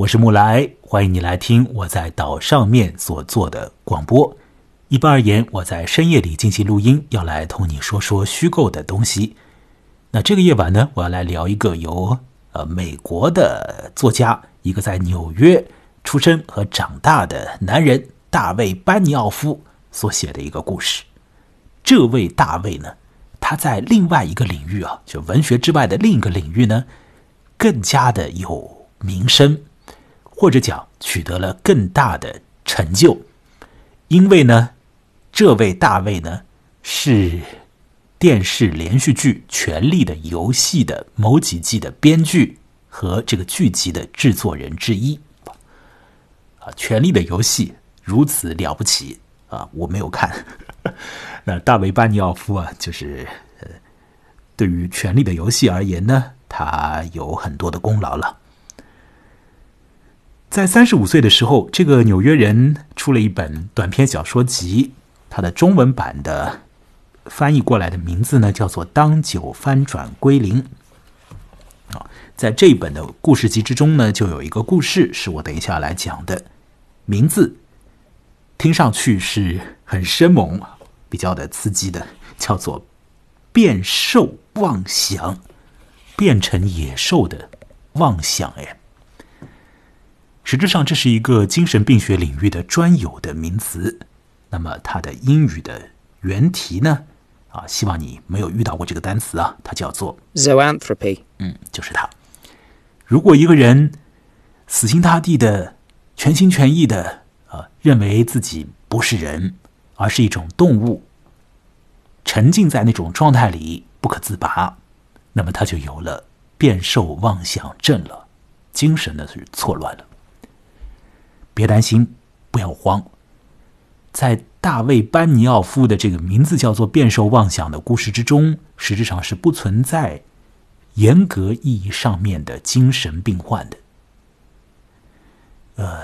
我是木来，欢迎你来听我在岛上面所做的广播。一般而言，我在深夜里进行录音，要来同你说说虚构的东西。那这个夜晚呢，我要来聊一个由呃美国的作家，一个在纽约出生和长大的男人大卫班尼奥夫所写的一个故事。这位大卫呢，他在另外一个领域啊，就文学之外的另一个领域呢，更加的有名声。或者讲取得了更大的成就，因为呢，这位大卫呢是电视连续剧《权力的游戏》的某几季的编剧和这个剧集的制作人之一。啊，《权力的游戏》如此了不起啊！我没有看。那大卫班尼奥夫啊，就是呃，对于《权力的游戏》而言呢，他有很多的功劳了。在三十五岁的时候，这个纽约人出了一本短篇小说集，它的中文版的翻译过来的名字呢，叫做《当酒翻转归零》。啊，在这一本的故事集之中呢，就有一个故事是我等一下来讲的，名字听上去是很生猛、比较的刺激的，叫做“变兽妄想”，变成野兽的妄想。哎。实质上，这是一个精神病学领域的专有的名词。那么，它的英语的原题呢？啊，希望你没有遇到过这个单词啊，它叫做 zoanthropy。嗯，就是它。如果一个人死心塌地的、全心全意的啊，认为自己不是人，而是一种动物，沉浸在那种状态里不可自拔，那么他就有了变兽妄想症了，精神呢是错乱了。别担心，不要慌。在大卫班尼奥夫的这个名字叫做“变兽妄想”的故事之中，实质上是不存在严格意义上面的精神病患的。呃，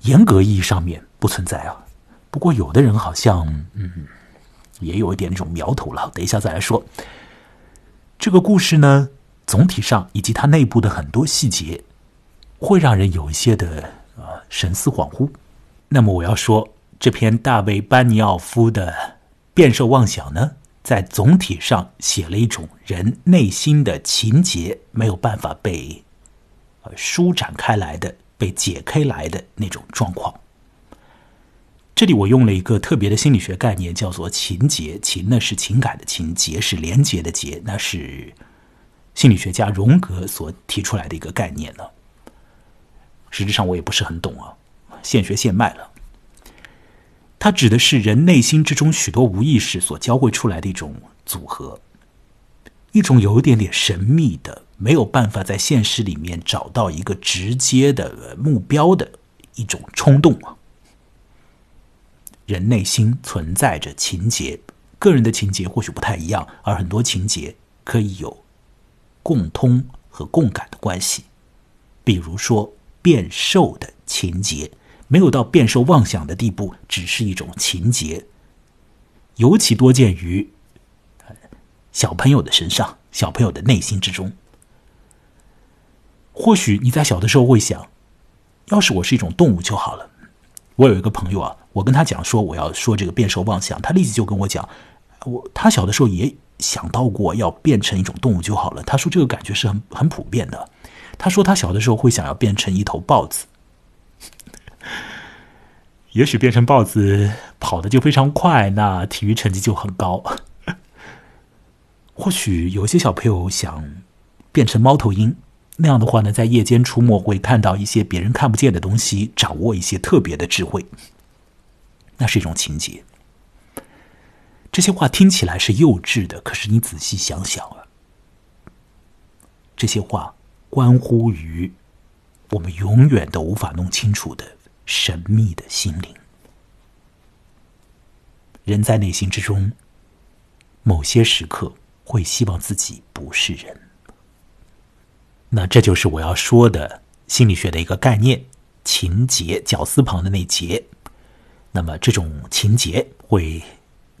严格意义上面不存在啊。不过，有的人好像嗯，也有一点那种苗头了。等一下再来说。这个故事呢，总体上以及它内部的很多细节。会让人有一些的啊神思恍惚。那么我要说，这篇大卫班尼奥夫的《变兽妄想》呢，在总体上写了一种人内心的情节没有办法被呃舒展开来的、被解开来的那种状况。这里我用了一个特别的心理学概念，叫做情节。情呢是情感的情，节是连结的结，那是心理学家荣格所提出来的一个概念呢。实质上我也不是很懂啊，现学现卖了。它指的是人内心之中许多无意识所交汇出来的一种组合，一种有一点点神秘的，没有办法在现实里面找到一个直接的目标的一种冲动啊。人内心存在着情节，个人的情节或许不太一样，而很多情节可以有共通和共感的关系，比如说。变瘦的情节没有到变瘦妄想的地步，只是一种情节，尤其多见于小朋友的身上，小朋友的内心之中。或许你在小的时候会想，要是我是一种动物就好了。我有一个朋友啊，我跟他讲说我要说这个变瘦妄想，他立即就跟我讲，我他小的时候也想到过要变成一种动物就好了。他说这个感觉是很很普遍的。他说，他小的时候会想要变成一头豹子，也许变成豹子跑的就非常快，那体育成绩就很高。或许有些小朋友想变成猫头鹰，那样的话呢，在夜间出没会看到一些别人看不见的东西，掌握一些特别的智慧，那是一种情节。这些话听起来是幼稚的，可是你仔细想想啊，这些话。关乎于我们永远都无法弄清楚的神秘的心灵。人在内心之中，某些时刻会希望自己不是人。那这就是我要说的心理学的一个概念：情节，绞丝旁的那节。那么这种情节会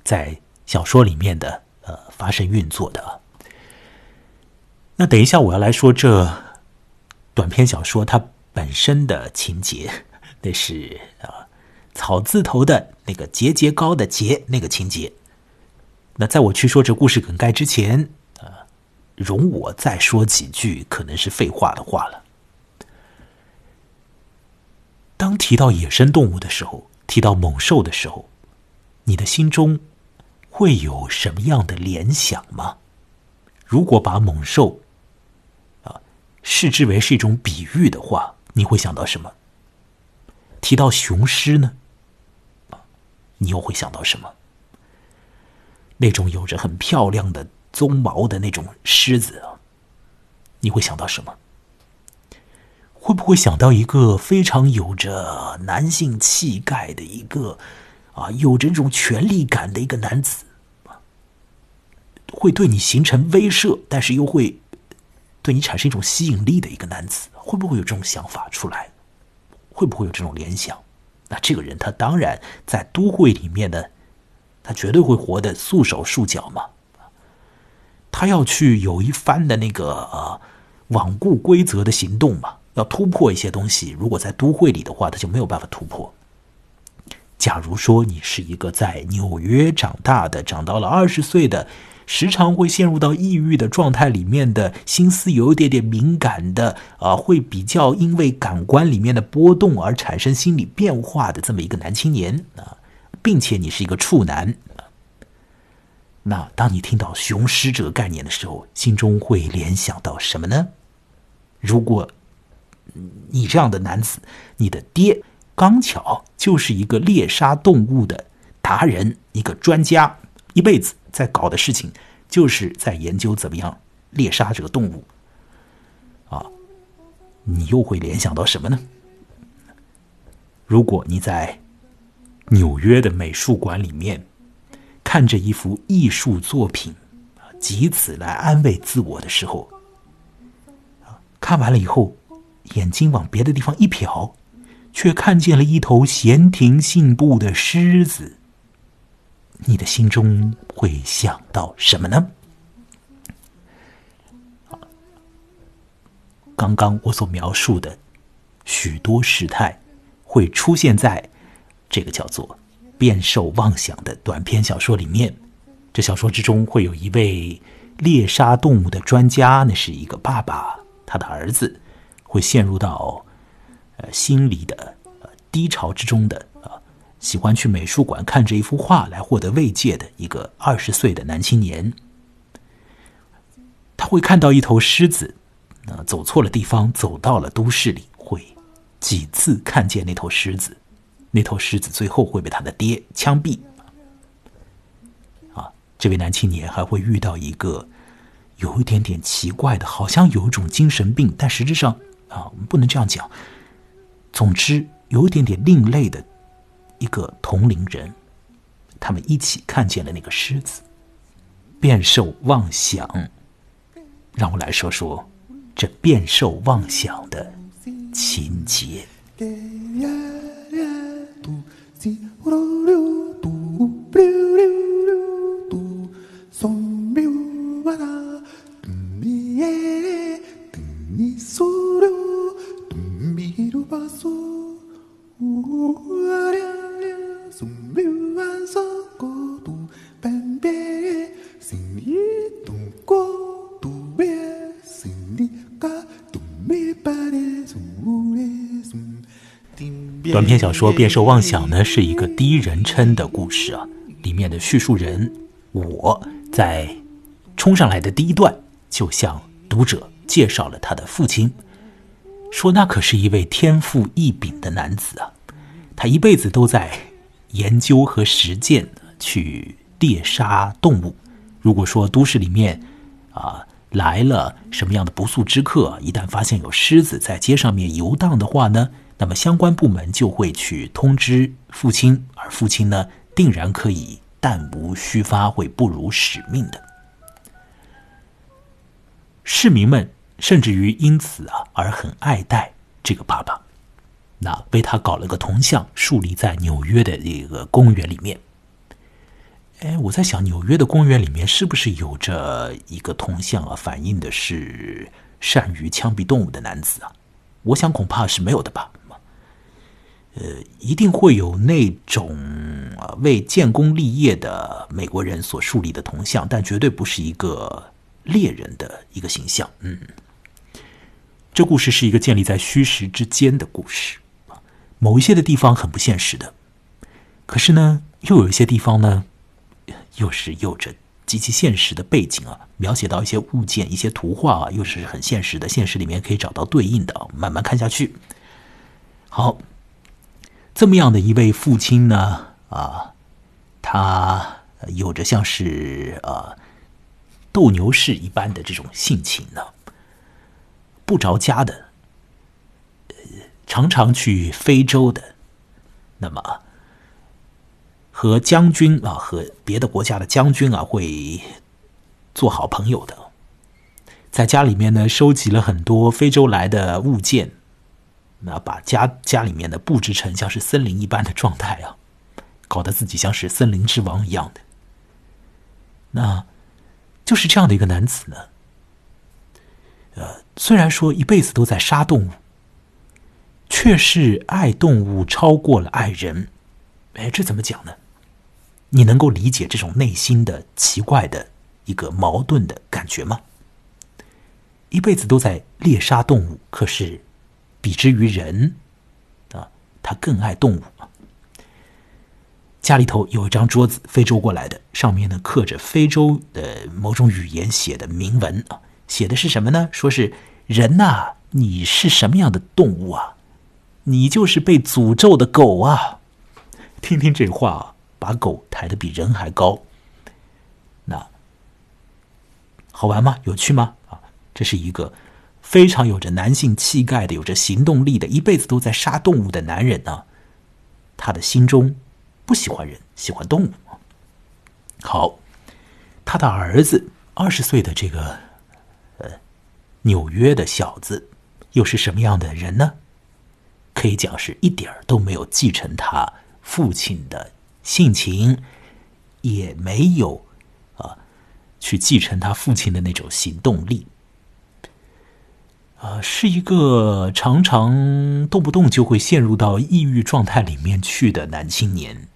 在小说里面的呃发生运作的。那等一下我要来说这。短篇小说它本身的情节，那是啊草字头的那个节节高的节那个情节。那在我去说这故事梗概之前，呃，容我再说几句可能是废话的话了。当提到野生动物的时候，提到猛兽的时候，你的心中会有什么样的联想吗？如果把猛兽视之为是一种比喻的话，你会想到什么？提到雄狮呢？你又会想到什么？那种有着很漂亮的鬃毛的那种狮子啊，你会想到什么？会不会想到一个非常有着男性气概的一个啊，有着这种权力感的一个男子，会对你形成威慑，但是又会对你产生一种吸引力的一个男子？会不会有这种想法出来？会不会有这种联想？那这个人他当然在都会里面呢。他绝对会活得束手束脚嘛？他要去有一番的那个呃罔顾规则的行动嘛？要突破一些东西。如果在都会里的话，他就没有办法突破。假如说你是一个在纽约长大的，长到了二十岁的，时常会陷入到抑郁的状态里面的，心思有一点点敏感的啊，会比较因为感官里面的波动而产生心理变化的这么一个男青年啊。并且你是一个处男，那当你听到雄狮这个概念的时候，心中会联想到什么呢？如果你这样的男子，你的爹刚巧就是一个猎杀动物的达人，一个专家，一辈子在搞的事情就是在研究怎么样猎杀这个动物，啊，你又会联想到什么呢？如果你在。纽约的美术馆里面，看着一幅艺术作品，啊以此来安慰自我的时候，看完了以后，眼睛往别的地方一瞟，却看见了一头闲庭信步的狮子。你的心中会想到什么呢？刚刚我所描述的许多事态，会出现在。这个叫做“变兽妄想”的短篇小说里面，这小说之中会有一位猎杀动物的专家，那是一个爸爸，他的儿子会陷入到呃心理的呃低潮之中的，喜欢去美术馆看着一幅画来获得慰藉的一个二十岁的男青年，他会看到一头狮子，啊走错了地方，走到了都市里，会几次看见那头狮子。那头狮子最后会被他的爹枪毙。啊，这位男青年还会遇到一个有一点点奇怪的，好像有一种精神病，但实质上啊，我们不能这样讲。总之，有一点点另类的一个同龄人，他们一起看见了那个狮子，变兽妄想。让我来说说这变兽妄想的情节。短篇小说《变兽妄想》呢，是一个第一人称的故事啊。里面的叙述人我在冲上来的第一段，就向读者介绍了他的父亲，说那可是一位天赋异禀的男子啊。他一辈子都在研究和实践去猎杀动物。如果说都市里面啊来了什么样的不速之客，一旦发现有狮子在街上面游荡的话呢？那么相关部门就会去通知父亲，而父亲呢，定然可以弹无虚发，会不辱使命的。市民们甚至于因此啊而很爱戴这个爸爸，那为他搞了个铜像，树立在纽约的这个公园里面。哎，我在想，纽约的公园里面是不是有着一个铜像啊，反映的是善于枪毙动物的男子啊？我想恐怕是没有的吧。呃，一定会有那种啊为建功立业的美国人所树立的铜像，但绝对不是一个猎人的一个形象。嗯，这故事是一个建立在虚实之间的故事某一些的地方很不现实的，可是呢，又有一些地方呢，又是有着极其现实的背景啊，描写到一些物件、一些图画啊，又是很现实的，现实里面可以找到对应的。慢慢看下去，好。这么样的一位父亲呢，啊，他有着像是啊斗牛士一般的这种性情呢，不着家的，常常去非洲的，那么和将军啊，和别的国家的将军啊，会做好朋友的，在家里面呢，收集了很多非洲来的物件。那把家家里面的布置成像是森林一般的状态啊，搞得自己像是森林之王一样的。那就是这样的一个男子呢。呃，虽然说一辈子都在杀动物，却是爱动物超过了爱人。哎，这怎么讲呢？你能够理解这种内心的奇怪的一个矛盾的感觉吗？一辈子都在猎杀动物，可是。比之于人，啊，他更爱动物。家里头有一张桌子，非洲过来的，上面呢刻着非洲的某种语言写的铭文啊，写的是什么呢？说是人呐，你是什么样的动物啊？你就是被诅咒的狗啊！听听这话，把狗抬得比人还高，那好玩吗？有趣吗？啊，这是一个。非常有着男性气概的、有着行动力的、一辈子都在杀动物的男人呢，他的心中不喜欢人，喜欢动物。好，他的儿子二十岁的这个呃纽约的小子，又是什么样的人呢？可以讲是一点儿都没有继承他父亲的性情，也没有啊去继承他父亲的那种行动力。啊，是一个常常动不动就会陷入到抑郁状态里面去的男青年，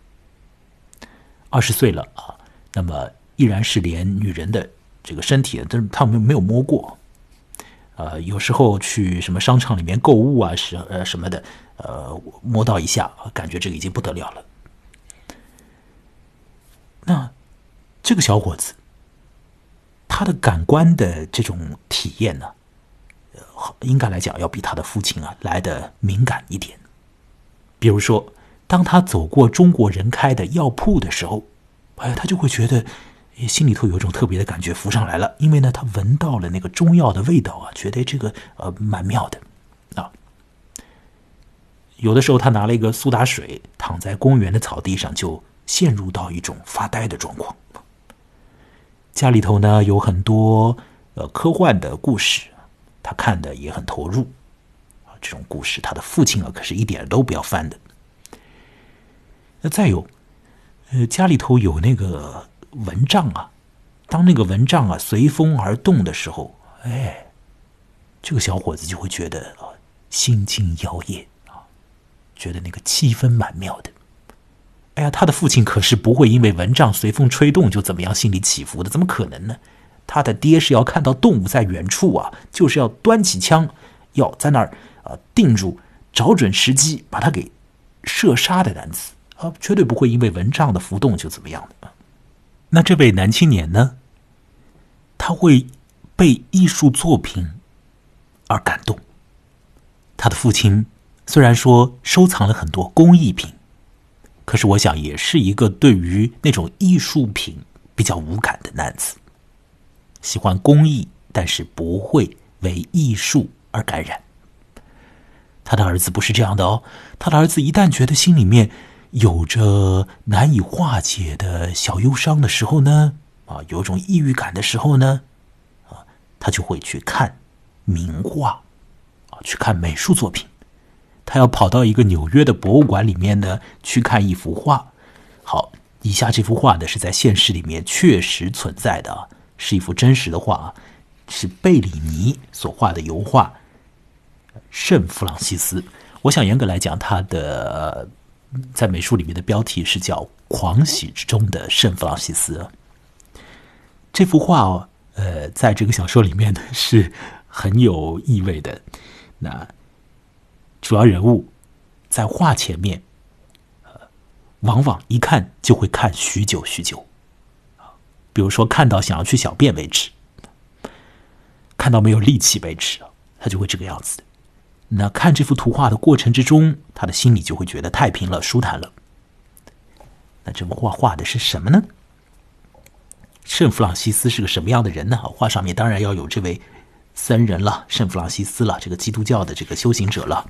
二十岁了啊，那么依然是连女人的这个身体，但是他们没有摸过，呃，有时候去什么商场里面购物啊，什呃什么的，呃，摸到一下，感觉这个已经不得了了。那这个小伙子，他的感官的这种体验呢？应该来讲，要比他的父亲啊来的敏感一点。比如说，当他走过中国人开的药铺的时候，哎，他就会觉得心里头有一种特别的感觉浮上来了，因为呢，他闻到了那个中药的味道啊，觉得这个呃蛮妙的啊。有的时候，他拿了一个苏打水，躺在公园的草地上，就陷入到一种发呆的状况。家里头呢有很多呃科幻的故事。他看的也很投入，啊，这种故事，他的父亲啊，可是一点都不要翻的。那再有，呃，家里头有那个蚊帐啊，当那个蚊帐啊随风而动的时候，哎，这个小伙子就会觉得啊，心惊摇曳啊，觉得那个气氛蛮妙的。哎呀，他的父亲可是不会因为蚊帐随风吹动就怎么样，心里起伏的，怎么可能呢？他的爹是要看到动物在远处啊，就是要端起枪，要在那儿啊定住，找准时机把他给射杀的男子啊，绝对不会因为蚊帐的浮动就怎么样的。那这位男青年呢？他会被艺术作品而感动。他的父亲虽然说收藏了很多工艺品，可是我想也是一个对于那种艺术品比较无感的男子。喜欢工艺，但是不会为艺术而感染。他的儿子不是这样的哦。他的儿子一旦觉得心里面有着难以化解的小忧伤的时候呢，啊，有种抑郁感的时候呢，啊，他就会去看名画，啊，去看美术作品。他要跑到一个纽约的博物馆里面呢，去看一幅画。好，以下这幅画呢，是在现实里面确实存在的。是一幅真实的画啊，是贝里尼所画的油画，圣弗朗西斯。我想严格来讲，他的在美术里面的标题是叫《狂喜之中的圣弗朗西斯》。这幅画哦，呃，在这个小说里面呢是很有意味的。那主要人物在画前面，呃，往往一看就会看许久许久比如说看到想要去小便为止，看到没有力气为止他就会这个样子。那看这幅图画的过程之中，他的心里就会觉得太平了、舒坦了。那这幅画画的是什么呢？圣弗朗西斯是个什么样的人呢？画上面当然要有这位僧人了，圣弗朗西斯了，这个基督教的这个修行者了。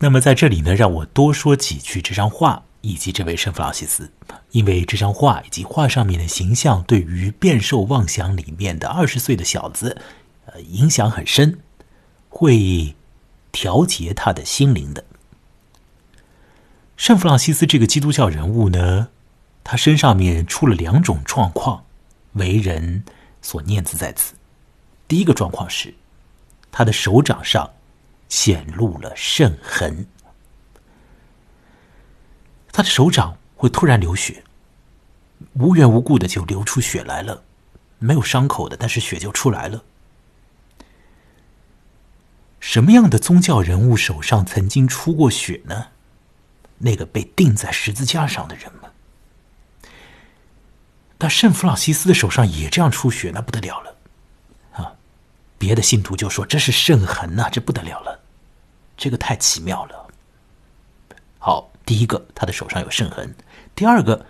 那么在这里呢，让我多说几句这张画以及这位圣弗朗西斯，因为这张画以及画上面的形象，对于《变兽妄想》里面的二十岁的小子，呃，影响很深，会。调节他的心灵的圣弗朗西斯这个基督教人物呢，他身上面出了两种状况，为人所念兹在此。第一个状况是，他的手掌上显露了圣痕，他的手掌会突然流血，无缘无故的就流出血来了，没有伤口的，但是血就出来了。什么样的宗教人物手上曾经出过血呢？那个被钉在十字架上的人们？那圣弗朗西斯的手上也这样出血，那不得了了啊！别的信徒就说这是圣痕呐，这不得了了，这个太奇妙了。好，第一个，他的手上有圣痕；第二个，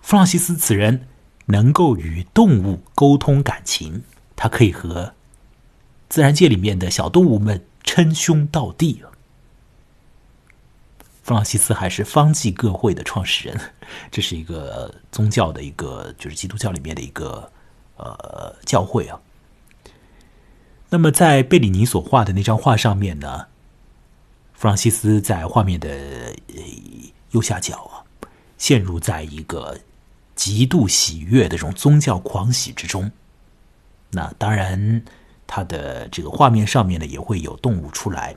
弗朗西斯此人能够与动物沟通感情，他可以和。自然界里面的小动物们称兄道弟。弗朗西斯还是方济各会的创始人，这是一个宗教的一个，就是基督教里面的一个呃教会啊。那么在贝里尼所画的那张画上面呢，弗朗西斯在画面的右下角啊，陷入在一个极度喜悦的这种宗教狂喜之中。那当然。他的这个画面上面呢，也会有动物出来。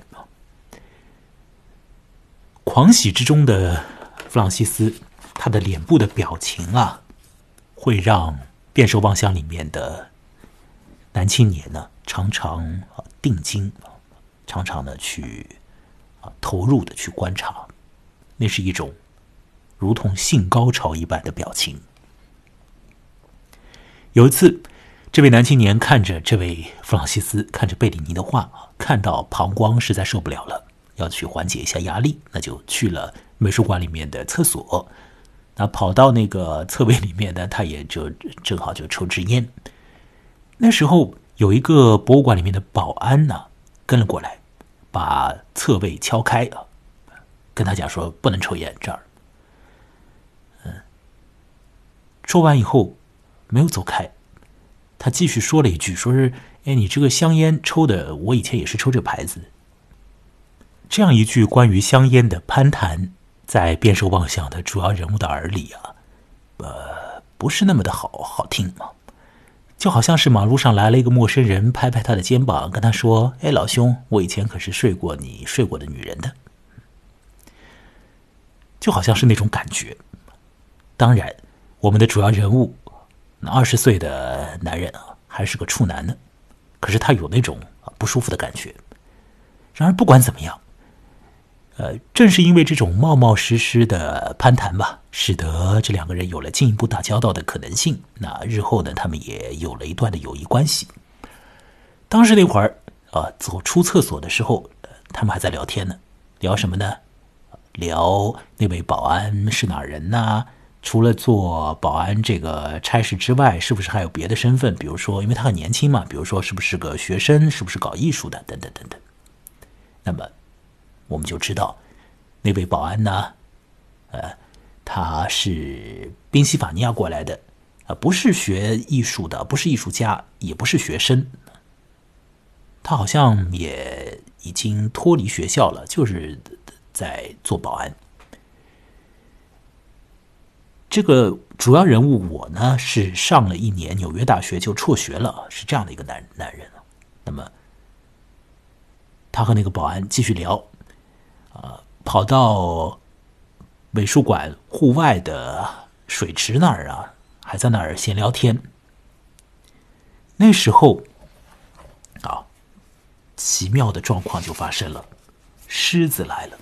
狂喜之中的弗朗西斯，他的脸部的表情啊，会让变兽望乡里面的男青年呢，常常啊定睛，常常的去啊投入的去观察，那是一种如同性高潮一般的表情。有一次。这位男青年看着这位弗朗西斯，看着贝里尼的画，看到膀胱实在受不了了，要去缓解一下压力，那就去了美术馆里面的厕所。那跑到那个侧位里面呢，他也就正好就抽支烟。那时候有一个博物馆里面的保安呢，跟了过来，把侧位敲开啊，跟他讲说不能抽烟这儿。嗯，说完以后没有走开。他继续说了一句：“说是，哎，你这个香烟抽的，我以前也是抽这牌子。”这样一句关于香烟的攀谈，在变兽妄想的主要人物的耳里啊，呃，不是那么的好好听嘛，就好像是马路上来了一个陌生人，拍拍他的肩膀，跟他说：“哎，老兄，我以前可是睡过你睡过的女人的。”就好像是那种感觉。当然，我们的主要人物。那二十岁的男人啊，还是个处男呢，可是他有那种不舒服的感觉。然而不管怎么样，呃，正是因为这种冒冒失失的攀谈吧，使得这两个人有了进一步打交道的可能性。那日后呢，他们也有了一段的友谊关系。当时那会儿啊，走出厕所的时候，他们还在聊天呢，聊什么呢？聊那位保安是哪人呢？除了做保安这个差事之外，是不是还有别的身份？比如说，因为他很年轻嘛，比如说是不是个学生，是不是搞艺术的，等等等等。那么，我们就知道那位保安呢，呃，他是宾夕法尼亚过来的，啊，不是学艺术的，不是艺术家，也不是学生，他好像也已经脱离学校了，就是在做保安。这个主要人物我呢是上了一年纽约大学就辍学了，是这样的一个男男人那么他和那个保安继续聊，啊，跑到美术馆户外的水池那儿啊，还在那儿闲聊天。那时候，啊，奇妙的状况就发生了，狮子来了。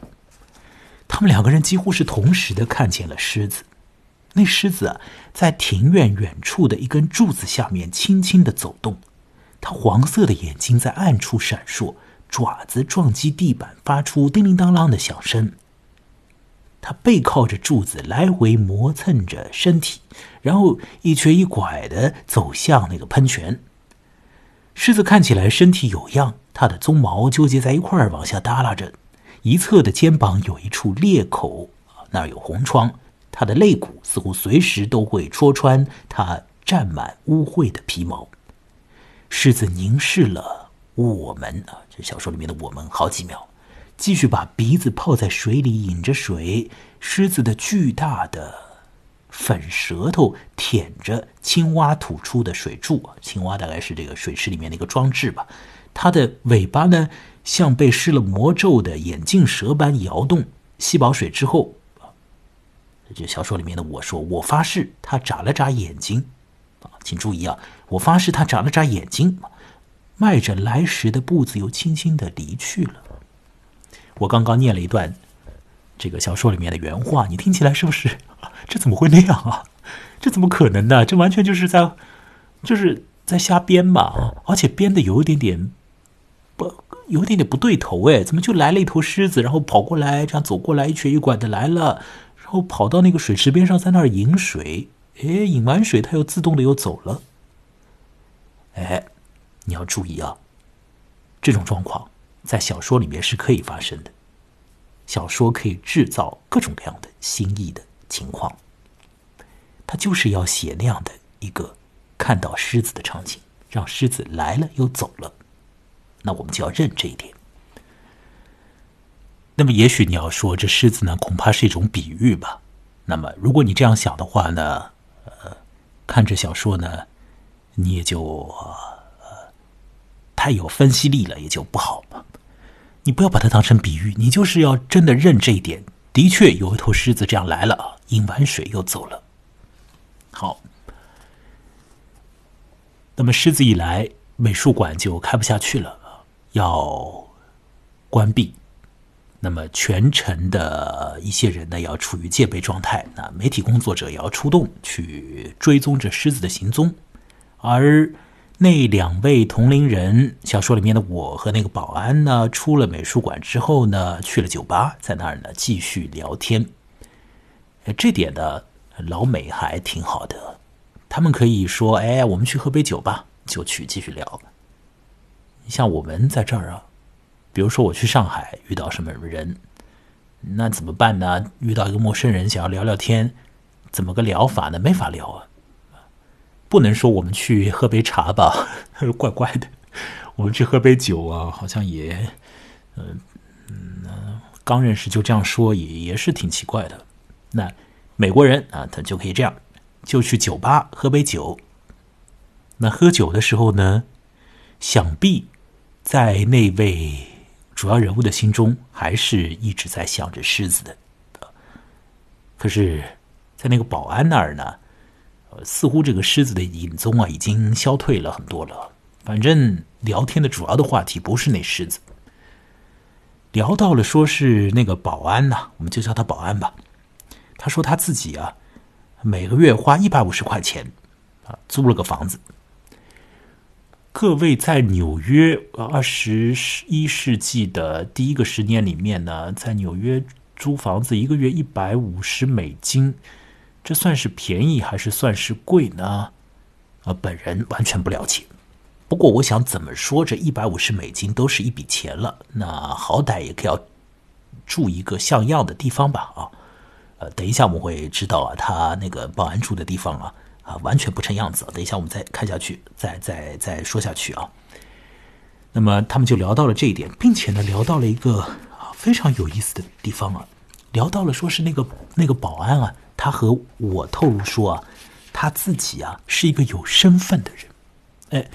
他们两个人几乎是同时的看见了狮子。那狮子啊，在庭院远处的一根柱子下面轻轻的走动，它黄色的眼睛在暗处闪烁。爪子撞击地板，发出叮铃当啷的响声。他背靠着柱子，来回磨蹭着身体，然后一瘸一拐的走向那个喷泉。狮子看起来身体有恙，它的鬃毛纠结在一块儿往下耷拉着，一侧的肩膀有一处裂口，那儿有红疮。它的肋骨似乎随时都会戳穿它沾满污秽的皮毛。狮子凝视了。我们啊，这小说里面的我们，好几秒，继续把鼻子泡在水里，饮着水。狮子的巨大的粉舌头舔着青蛙吐出的水柱，青蛙大概是这个水池里面的一个装置吧。它的尾巴呢，像被施了魔咒的眼镜蛇般摇动。吸饱水之后，这小说里面的我说，我发誓，它眨了眨眼睛。啊，请注意啊，我发誓，它眨了眨眼睛。迈着来时的步子，又轻轻的离去了。我刚刚念了一段这个小说里面的原话，你听起来是不是？这怎么会那样啊？这怎么可能呢？这完全就是在就是在瞎编嘛！而且编的有一点点不，有一点点不对头哎！怎么就来了一头狮子，然后跑过来，这样走过来，一瘸一拐的来了，然后跑到那个水池边上，在那儿饮水。哎，饮完水，它又自动的又走了。哎。你要注意啊，这种状况在小说里面是可以发生的。小说可以制造各种各样的新意的情况，他就是要写那样的一个看到狮子的场景，让狮子来了又走了，那我们就要认这一点。那么，也许你要说这狮子呢，恐怕是一种比喻吧？那么，如果你这样想的话呢，呃，看这小说呢，你也就。太有分析力了，也就不好嘛。你不要把它当成比喻，你就是要真的认这一点。的确，有一头狮子这样来了，饮完水又走了。好，那么狮子一来，美术馆就开不下去了，要关闭。那么全城的一些人呢，要处于戒备状态。那媒体工作者也要出动去追踪着狮子的行踪，而。那两位同龄人，小说里面的我和那个保安呢，出了美术馆之后呢，去了酒吧，在那儿呢继续聊天。这点呢，老美还挺好的，他们可以说：“哎，我们去喝杯酒吧。”就去继续聊。像我们在这儿啊，比如说我去上海遇到什么人，那怎么办呢？遇到一个陌生人想要聊聊天，怎么个聊法呢？没法聊啊。不能说我们去喝杯茶吧，怪怪的。我们去喝杯酒啊，好像也，嗯嗯，刚认识就这样说，也也是挺奇怪的。那美国人啊，他就可以这样，就去酒吧喝杯酒。那喝酒的时候呢，想必在那位主要人物的心中，还是一直在想着狮子的。可是，在那个保安那儿呢？似乎这个狮子的影踪啊，已经消退了很多了。反正聊天的主要的话题不是那狮子，聊到了说是那个保安呐，我们就叫他保安吧。他说他自己啊，每个月花一百五十块钱啊，租了个房子。各位在纽约二十一世纪的第一个十年里面呢，在纽约租房子一个月一百五十美金。这算是便宜还是算是贵呢？啊，本人完全不了解。不过我想怎么说，这一百五十美金都是一笔钱了，那好歹也可要住一个像样的地方吧？啊，呃，等一下我们会知道啊，他那个保安住的地方啊，啊，完全不成样子。等一下我们再看下去，再再再说下去啊。那么他们就聊到了这一点，并且呢，聊到了一个啊非常有意思的地方啊，聊到了说是那个那个保安啊。他和我透露说啊，他自己啊是一个有身份的人，哎，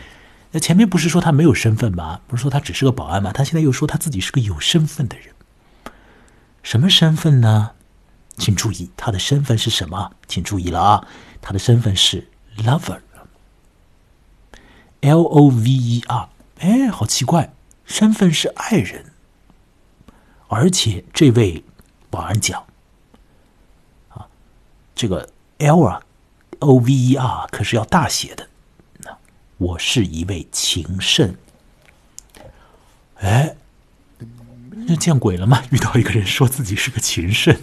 那前面不是说他没有身份吗？不是说他只是个保安吗？他现在又说他自己是个有身份的人。什么身份呢？请注意，他的身份是什么？请注意了啊，他的身份是 lover，L O V E R。哎，好奇怪，身份是爱人，而且这位保安讲，这个 L 啊，O V E R 可是要大写的。那我是一位情圣。哎。那见鬼了吗？遇到一个人说自己是个情圣，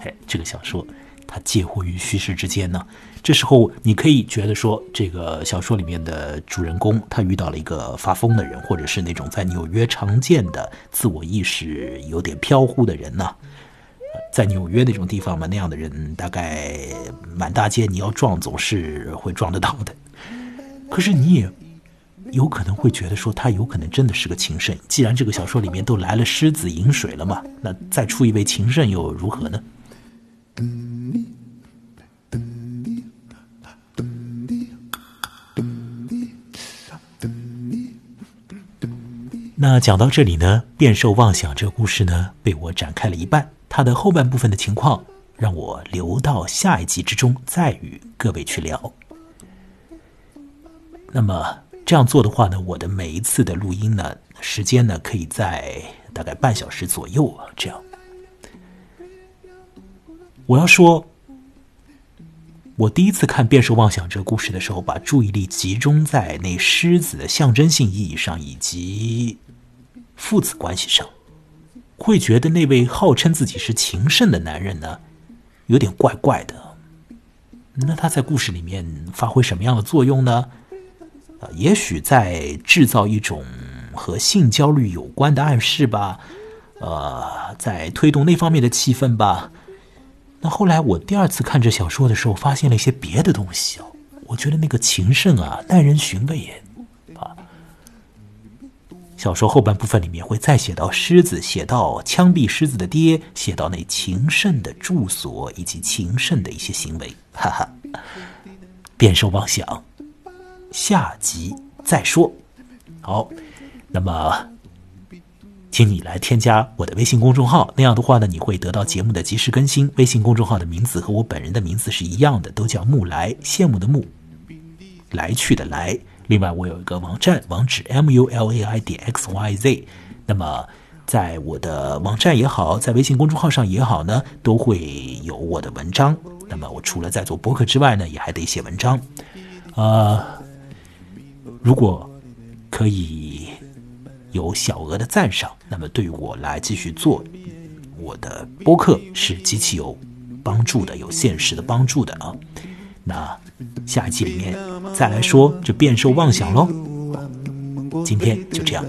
哎，这个小说它介乎于虚实之间呢。这时候你可以觉得说，这个小说里面的主人公他遇到了一个发疯的人，或者是那种在纽约常见的自我意识有点飘忽的人呢。在纽约那种地方嘛，那样的人大概满大街你要撞总是会撞得到的。可是你也。有可能会觉得说他有可能真的是个情圣，既然这个小说里面都来了狮子饮水了嘛，那再出一位情圣又如何呢？那讲到这里呢，变兽妄想这个故事呢被我展开了一半，它的后半部分的情况让我留到下一集之中再与各位去聊。那么。这样做的话呢，我的每一次的录音呢，时间呢可以在大概半小时左右啊。这样，我要说，我第一次看《变兽妄想》这个故事的时候，把注意力集中在那狮子的象征性意义上，以及父子关系上，会觉得那位号称自己是情圣的男人呢，有点怪怪的。那他在故事里面发挥什么样的作用呢？啊，也许在制造一种和性焦虑有关的暗示吧，呃，在推动那方面的气氛吧。那后来我第二次看这小说的时候，发现了一些别的东西哦。我觉得那个情圣啊，耐人寻味耶。小说后半部分里面会再写到狮子，写到枪毙狮子的爹，写到那情圣的住所以及情圣的一些行为。哈哈，变兽妄想。下集再说。好，那么，请你来添加我的微信公众号，那样的话呢，你会得到节目的及时更新。微信公众号的名字和我本人的名字是一样的，都叫木来，羡慕的慕，来去的来。另外，我有一个网站，网址 m u l a i 点 x y z。那么，在我的网站也好，在微信公众号上也好呢，都会有我的文章。那么，我除了在做博客之外呢，也还得写文章，啊。如果可以有小额的赞赏，那么对于我来继续做我的播客是极其有帮助的，有现实的帮助的啊。那下一期里面再来说这变兽妄想喽。今天就这样。